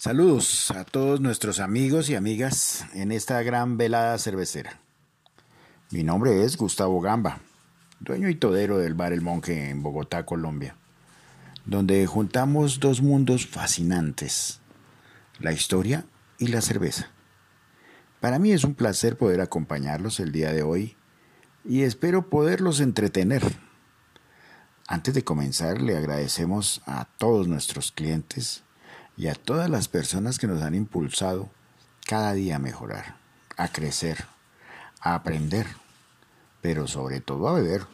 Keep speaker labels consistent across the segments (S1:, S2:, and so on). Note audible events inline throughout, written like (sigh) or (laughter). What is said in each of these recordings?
S1: Saludos a todos nuestros amigos y amigas en esta gran velada cervecera. Mi nombre es Gustavo Gamba, dueño y todero del bar El Monje en Bogotá, Colombia, donde juntamos dos mundos fascinantes, la historia y la cerveza. Para mí es un placer poder acompañarlos el día de hoy y espero poderlos entretener. Antes de comenzar, le agradecemos a todos nuestros clientes y a todas las personas que nos han impulsado cada día a mejorar, a crecer, a aprender, pero sobre todo a beber.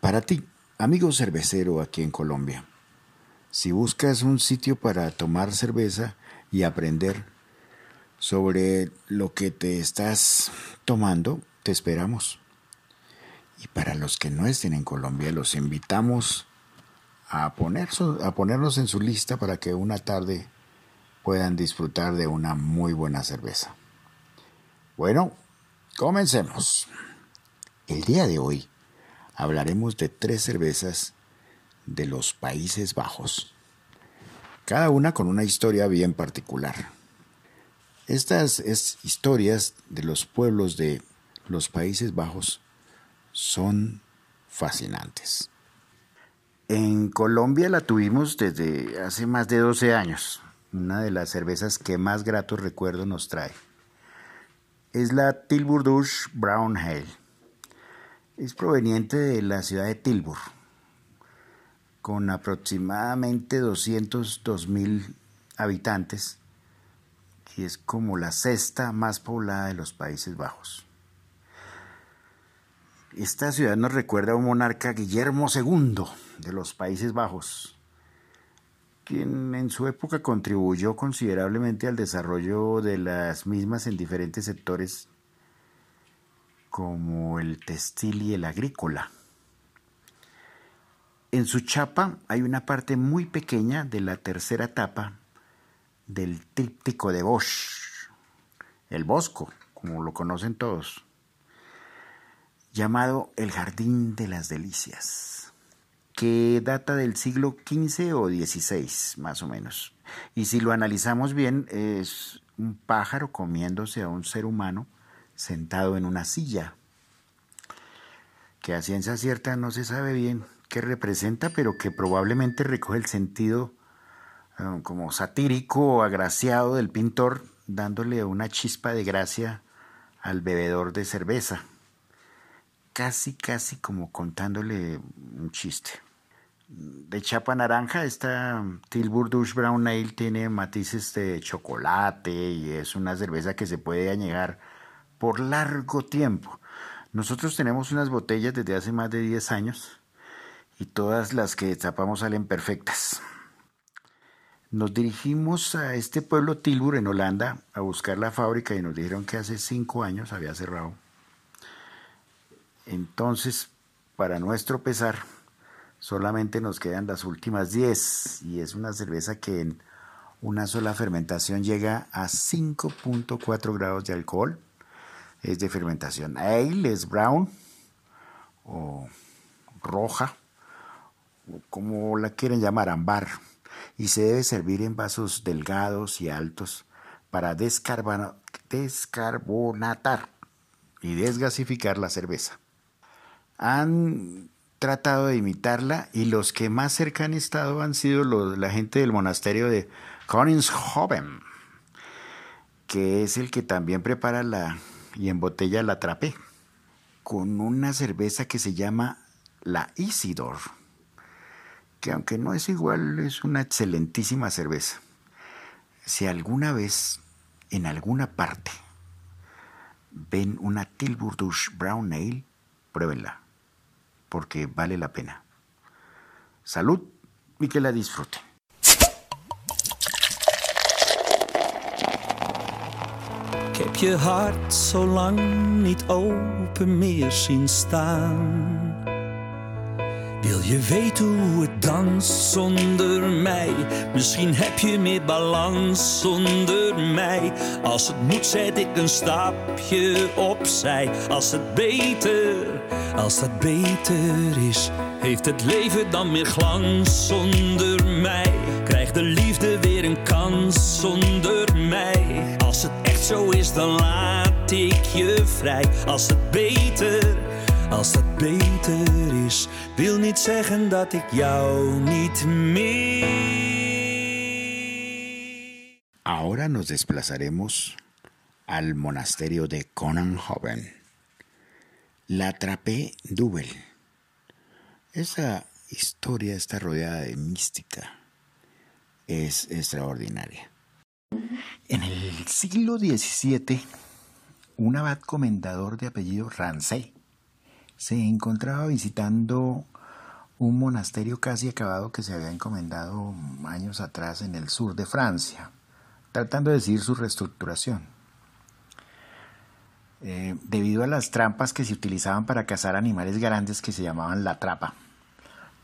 S1: Para ti, amigo cervecero aquí en Colombia, si buscas un sitio para tomar cerveza y aprender, sobre lo que te estás tomando, te esperamos. Y para los que no estén en Colombia, los invitamos a, poner a ponernos en su lista para que una tarde puedan disfrutar de una muy buena cerveza. Bueno, comencemos. El día de hoy hablaremos de tres cervezas de los Países Bajos, cada una con una historia bien particular. Estas historias de los pueblos de los Países Bajos son fascinantes. En Colombia la tuvimos desde hace más de 12 años, una de las cervezas que más gratos recuerdos nos trae. Es la Tilburg Douche Brown Ale. Es proveniente de la ciudad de Tilburg, con aproximadamente 202 mil habitantes y es como la sexta más poblada de los Países Bajos. Esta ciudad nos recuerda a un monarca Guillermo II de los Países Bajos, quien en su época contribuyó considerablemente al desarrollo de las mismas en diferentes sectores como el textil y el agrícola. En su chapa hay una parte muy pequeña de la tercera etapa del tríptico de Bosch, el Bosco, como lo conocen todos, llamado el Jardín de las Delicias, que data del siglo XV o XVI, más o menos. Y si lo analizamos bien, es un pájaro comiéndose a un ser humano sentado en una silla, que a ciencia cierta no se sabe bien qué representa, pero que probablemente recoge el sentido eh, como satírico o agraciado del pintor, dándole una chispa de gracia al bebedor de cerveza, casi, casi como contándole un chiste. De chapa naranja, esta Tilburg Douche Brown Ale tiene matices de chocolate y es una cerveza que se puede añejar por largo tiempo. Nosotros tenemos unas botellas desde hace más de 10 años y todas las que destapamos salen perfectas. Nos dirigimos a este pueblo Tilburg en Holanda a buscar la fábrica y nos dijeron que hace cinco años había cerrado. Entonces, para nuestro pesar, solamente nos quedan las últimas 10 y es una cerveza que en una sola fermentación llega a 5.4 grados de alcohol. Es de fermentación ale, es brown o roja, o como la quieren llamar, ambar y se debe servir en vasos delgados y altos para descarbonatar y desgasificar la cerveza. Han tratado de imitarla y los que más cerca han estado han sido la gente del monasterio de Koningshoven, que es el que también prepara la y embotella la trapé con una cerveza que se llama la Isidor que aunque no es igual, es una excelentísima cerveza. Si alguna vez, en alguna parte, ven una Tilburg Brown Ale, pruébenla, porque vale la pena. Salud y que la disfruten.
S2: je hart zo lang niet open meer zien staan. Wil je weten hoe het danst zonder mij? Misschien heb je meer balans zonder mij. Als het moet, zet ik een stapje opzij. Als het beter, als dat beter is, heeft het leven dan meer glans zonder mij. Krijg de liefde weer weer een kans zonder mij. Als het echt zo is, dan laat ik je vrij. Als het beter, als het beter is, wil niet zeggen dat ik jou niet meer.
S1: Ahora nos desplazaremos al monasterio de Conanhoven. La Trape Dubel. Esa historia está rodeada de mística. Es extraordinaria. En el siglo XVII, un abad comendador de apellido Rancé se encontraba visitando un monasterio casi acabado que se había encomendado años atrás en el sur de Francia, tratando de decir su reestructuración. Eh, debido a las trampas que se utilizaban para cazar animales grandes que se llamaban la trapa,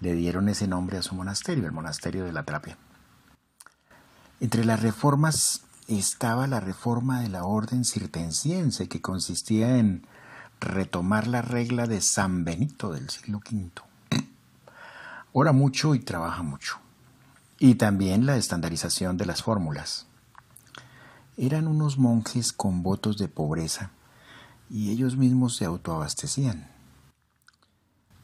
S1: le dieron ese nombre a su monasterio, el monasterio de la Trapia. Entre las reformas estaba la reforma de la orden cirtensiense, que consistía en retomar la regla de San Benito del siglo V. (clears throat) Ora mucho y trabaja mucho. Y también la estandarización de las fórmulas. Eran unos monjes con votos de pobreza y ellos mismos se autoabastecían.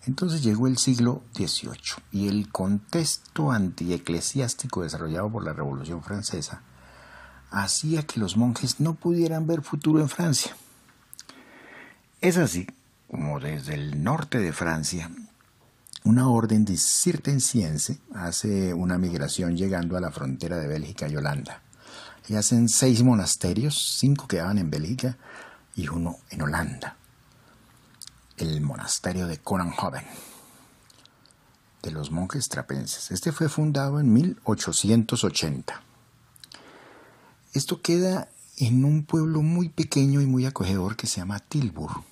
S1: Entonces llegó el siglo XVIII y el contexto antieclesiástico desarrollado por la Revolución Francesa hacía que los monjes no pudieran ver futuro en Francia. Es así como desde el norte de Francia una orden cisterciense hace una migración llegando a la frontera de Bélgica y Holanda. Y hacen seis monasterios, cinco quedaban en Bélgica y uno en Holanda el monasterio de Coranhoven de los monjes trapenses. Este fue fundado en 1880. Esto queda en un pueblo muy pequeño y muy acogedor que se llama Tilburg.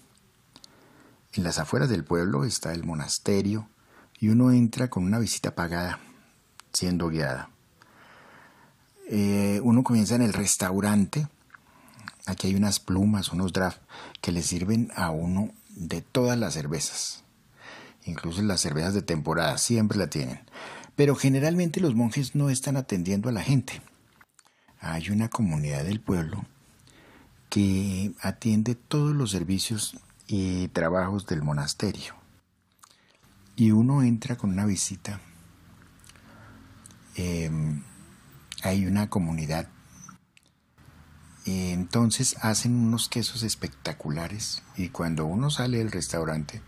S1: En las afueras del pueblo está el monasterio y uno entra con una visita pagada, siendo guiada. Eh, uno comienza en el restaurante. Aquí hay unas plumas, unos draft que le sirven a uno de todas las cervezas. Incluso las cervezas de temporada siempre la tienen. Pero generalmente los monjes no están atendiendo a la gente. Hay una comunidad del pueblo que atiende todos los servicios y trabajos del monasterio. Y uno entra con una visita. Em, hay una comunidad entonces hacen unos quesos espectaculares y cuando uno sale del restaurante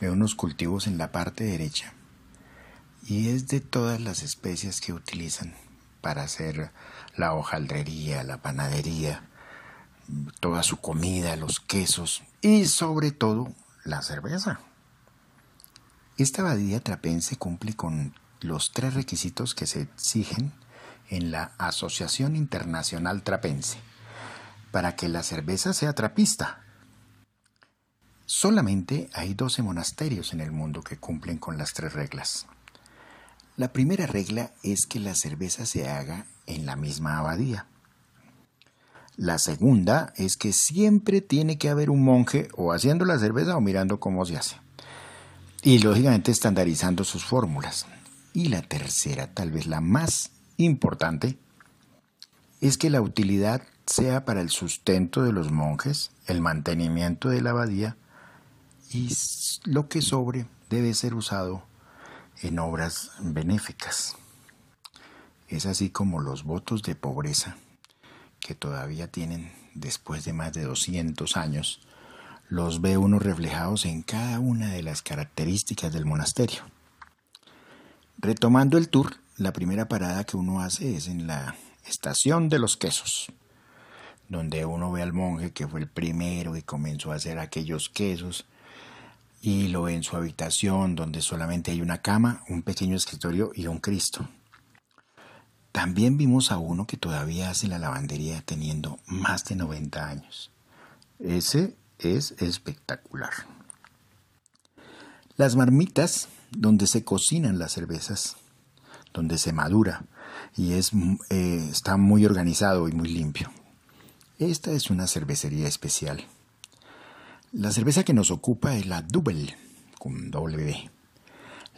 S1: ve unos cultivos en la parte derecha y es de todas las especias que utilizan para hacer la hojaldrería, la panadería, toda su comida, los quesos y sobre todo la cerveza. Esta abadía trapense cumple con los tres requisitos que se exigen en la Asociación Internacional Trapense para que la cerveza sea trapista. Solamente hay 12 monasterios en el mundo que cumplen con las tres reglas. La primera regla es que la cerveza se haga en la misma abadía. La segunda es que siempre tiene que haber un monje o haciendo la cerveza o mirando cómo se hace. Y lógicamente estandarizando sus fórmulas. Y la tercera, tal vez la más importante, es que la utilidad sea para el sustento de los monjes, el mantenimiento de la abadía y lo que sobre debe ser usado en obras benéficas. Es así como los votos de pobreza que todavía tienen después de más de 200 años, los ve uno reflejados en cada una de las características del monasterio. Retomando el tour, la primera parada que uno hace es en la estación de los quesos donde uno ve al monje que fue el primero y comenzó a hacer aquellos quesos, y lo ve en su habitación donde solamente hay una cama, un pequeño escritorio y un Cristo. También vimos a uno que todavía hace la lavandería teniendo más de 90 años. Ese es espectacular. Las marmitas donde se cocinan las cervezas, donde se madura y es, eh, está muy organizado y muy limpio. Esta es una cervecería especial. La cerveza que nos ocupa es la Double, con W.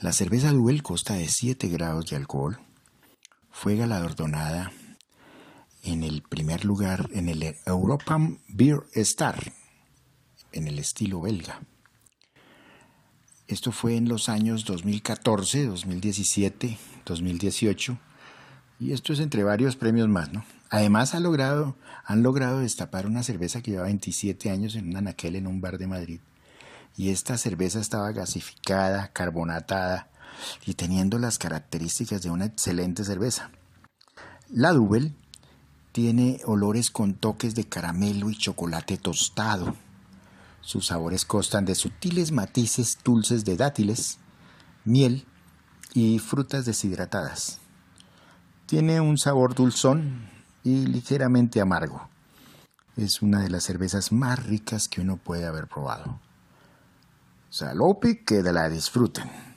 S1: La cerveza Double consta de 7 grados de alcohol, fue galardonada en el primer lugar en el European Beer Star, en el estilo belga. Esto fue en los años 2014, 2017, 2018, y esto es entre varios premios más, ¿no? Además han logrado destapar una cerveza que lleva 27 años en un en un bar de Madrid. Y esta cerveza estaba gasificada, carbonatada y teniendo las características de una excelente cerveza. La Double tiene olores con toques de caramelo y chocolate tostado. Sus sabores constan de sutiles matices dulces de dátiles, miel y frutas deshidratadas. Tiene un sabor dulzón y ligeramente amargo. Es una de las cervezas más ricas que uno puede haber probado. Salopi que la disfruten.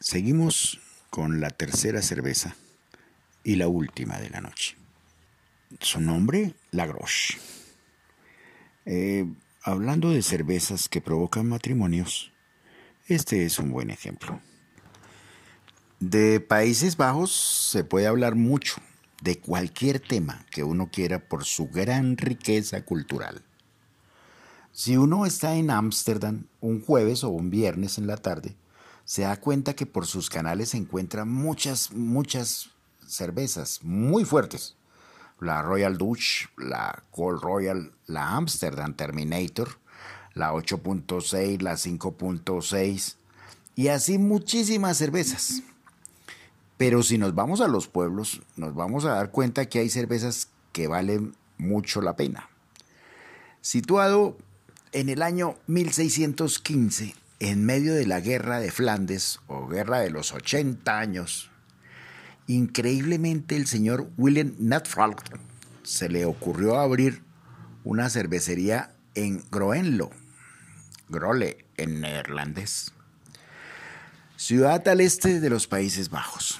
S1: Seguimos con la tercera cerveza y la última de la noche. Su nombre, La. Eh, hablando de cervezas que provocan matrimonios, este es un buen ejemplo. De Países Bajos se puede hablar mucho de cualquier tema que uno quiera por su gran riqueza cultural. Si uno está en Ámsterdam un jueves o un viernes en la tarde, se da cuenta que por sus canales se encuentran muchas, muchas cervezas muy fuertes. La Royal Dutch, la Gold Royal, la Amsterdam Terminator, la 8.6, la 5.6 y así muchísimas cervezas. Pero si nos vamos a los pueblos, nos vamos a dar cuenta que hay cervezas que valen mucho la pena. Situado en el año 1615, en medio de la guerra de Flandes o guerra de los 80 años, increíblemente el señor William Nutfalk se le ocurrió abrir una cervecería en Groenlo, Grole en neerlandés ciudad al este de los Países Bajos.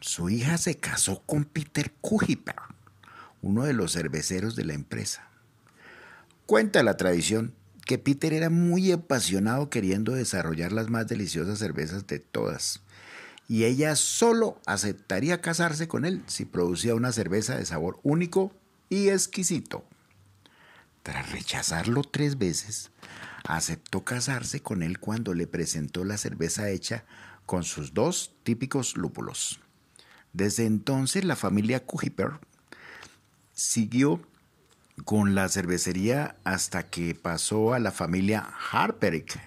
S1: Su hija se casó con Peter Kuiper, uno de los cerveceros de la empresa. Cuenta la tradición que Peter era muy apasionado queriendo desarrollar las más deliciosas cervezas de todas, y ella solo aceptaría casarse con él si producía una cerveza de sabor único y exquisito. Tras rechazarlo tres veces, aceptó casarse con él cuando le presentó la cerveza hecha con sus dos típicos lúpulos. Desde entonces la familia Kuiper siguió con la cervecería hasta que pasó a la familia Harperick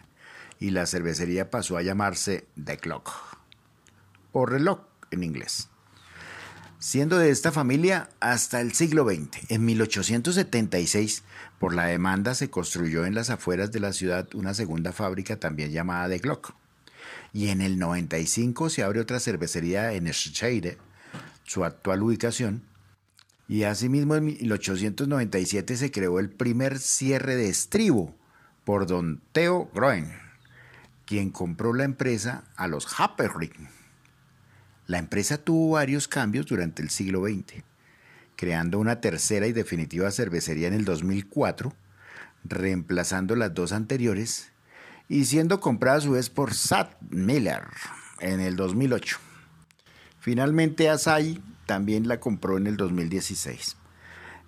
S1: y la cervecería pasó a llamarse The Clock o reloj en inglés siendo de esta familia hasta el siglo XX. En 1876, por la demanda, se construyó en las afueras de la ciudad una segunda fábrica también llamada De Glock. Y en el 95 se abre otra cervecería en Scheide, su actual ubicación. Y asimismo en 1897 se creó el primer cierre de estribo por don Theo Groen, quien compró la empresa a los Happerring la empresa tuvo varios cambios durante el siglo XX, creando una tercera y definitiva cervecería en el 2004, reemplazando las dos anteriores y siendo comprada a su vez por Sat Miller en el 2008. Finalmente Asahi también la compró en el 2016.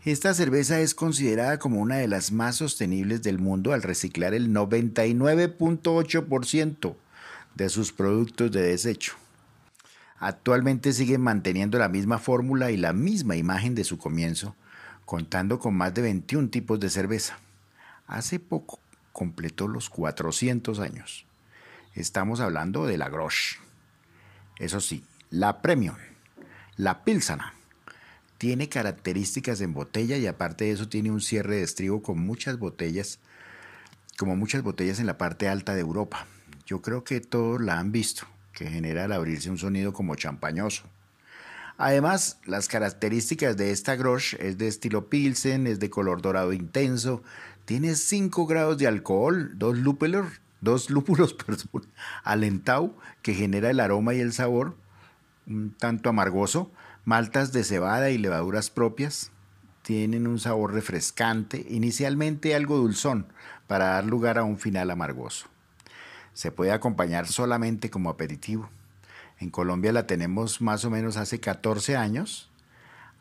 S1: Esta cerveza es considerada como una de las más sostenibles del mundo al reciclar el 99.8% de sus productos de desecho. Actualmente siguen manteniendo la misma fórmula y la misma imagen de su comienzo, contando con más de 21 tipos de cerveza. Hace poco completó los 400 años. Estamos hablando de la Grosch. Eso sí, la Premium, la Pilsana, tiene características en botella y aparte de eso tiene un cierre de estribo con muchas botellas, como muchas botellas en la parte alta de Europa. Yo creo que todos la han visto, que genera al abrirse un sonido como champañoso. Además, las características de esta Grosh es de estilo Pilsen, es de color dorado intenso, tiene 5 grados de alcohol, dos lúpulos, dos lúpulos (laughs) perdón, alentau que genera el aroma y el sabor un tanto amargoso, maltas de cebada y levaduras propias, tienen un sabor refrescante, inicialmente algo dulzón, para dar lugar a un final amargoso. Se puede acompañar solamente como aperitivo. En Colombia la tenemos más o menos hace 14 años.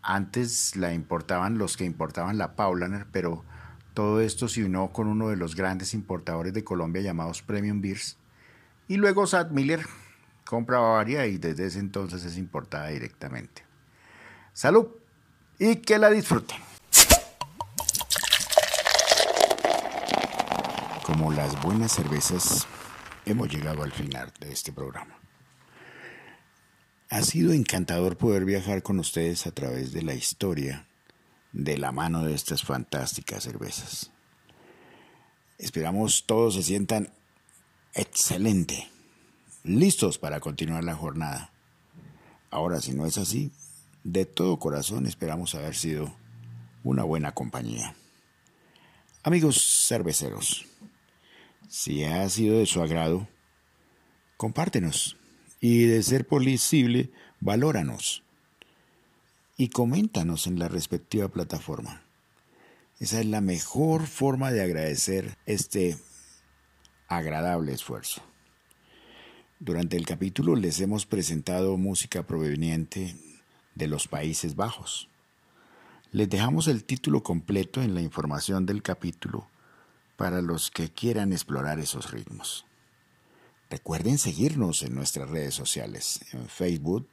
S1: Antes la importaban los que importaban la Paulaner, pero todo esto se unió con uno de los grandes importadores de Colombia llamados Premium Beers. Y luego Sad Miller compra Bavaria y desde ese entonces es importada directamente. Salud y que la disfruten. Como las buenas cervezas, hemos llegado al final de este programa. Ha sido encantador poder viajar con ustedes a través de la historia de la mano de estas fantásticas cervezas. Esperamos todos se sientan excelente, listos para continuar la jornada. Ahora, si no es así, de todo corazón esperamos haber sido una buena compañía. Amigos cerveceros, si ha sido de su agrado, compártenos y de ser posible, valóranos y coméntanos en la respectiva plataforma. Esa es la mejor forma de agradecer este agradable esfuerzo. Durante el capítulo les hemos presentado música proveniente de los Países Bajos. Les dejamos el título completo en la información del capítulo para los que quieran explorar esos ritmos. Recuerden seguirnos en nuestras redes sociales, en Facebook,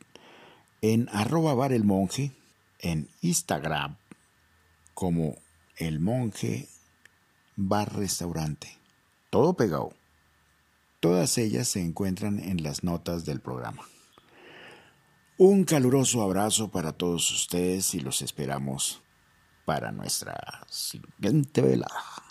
S1: en arroba bar el monje, en Instagram como el monje bar restaurante. Todo pegado. Todas ellas se encuentran en las notas del programa. Un caluroso abrazo para todos ustedes y los esperamos para nuestra siguiente velada.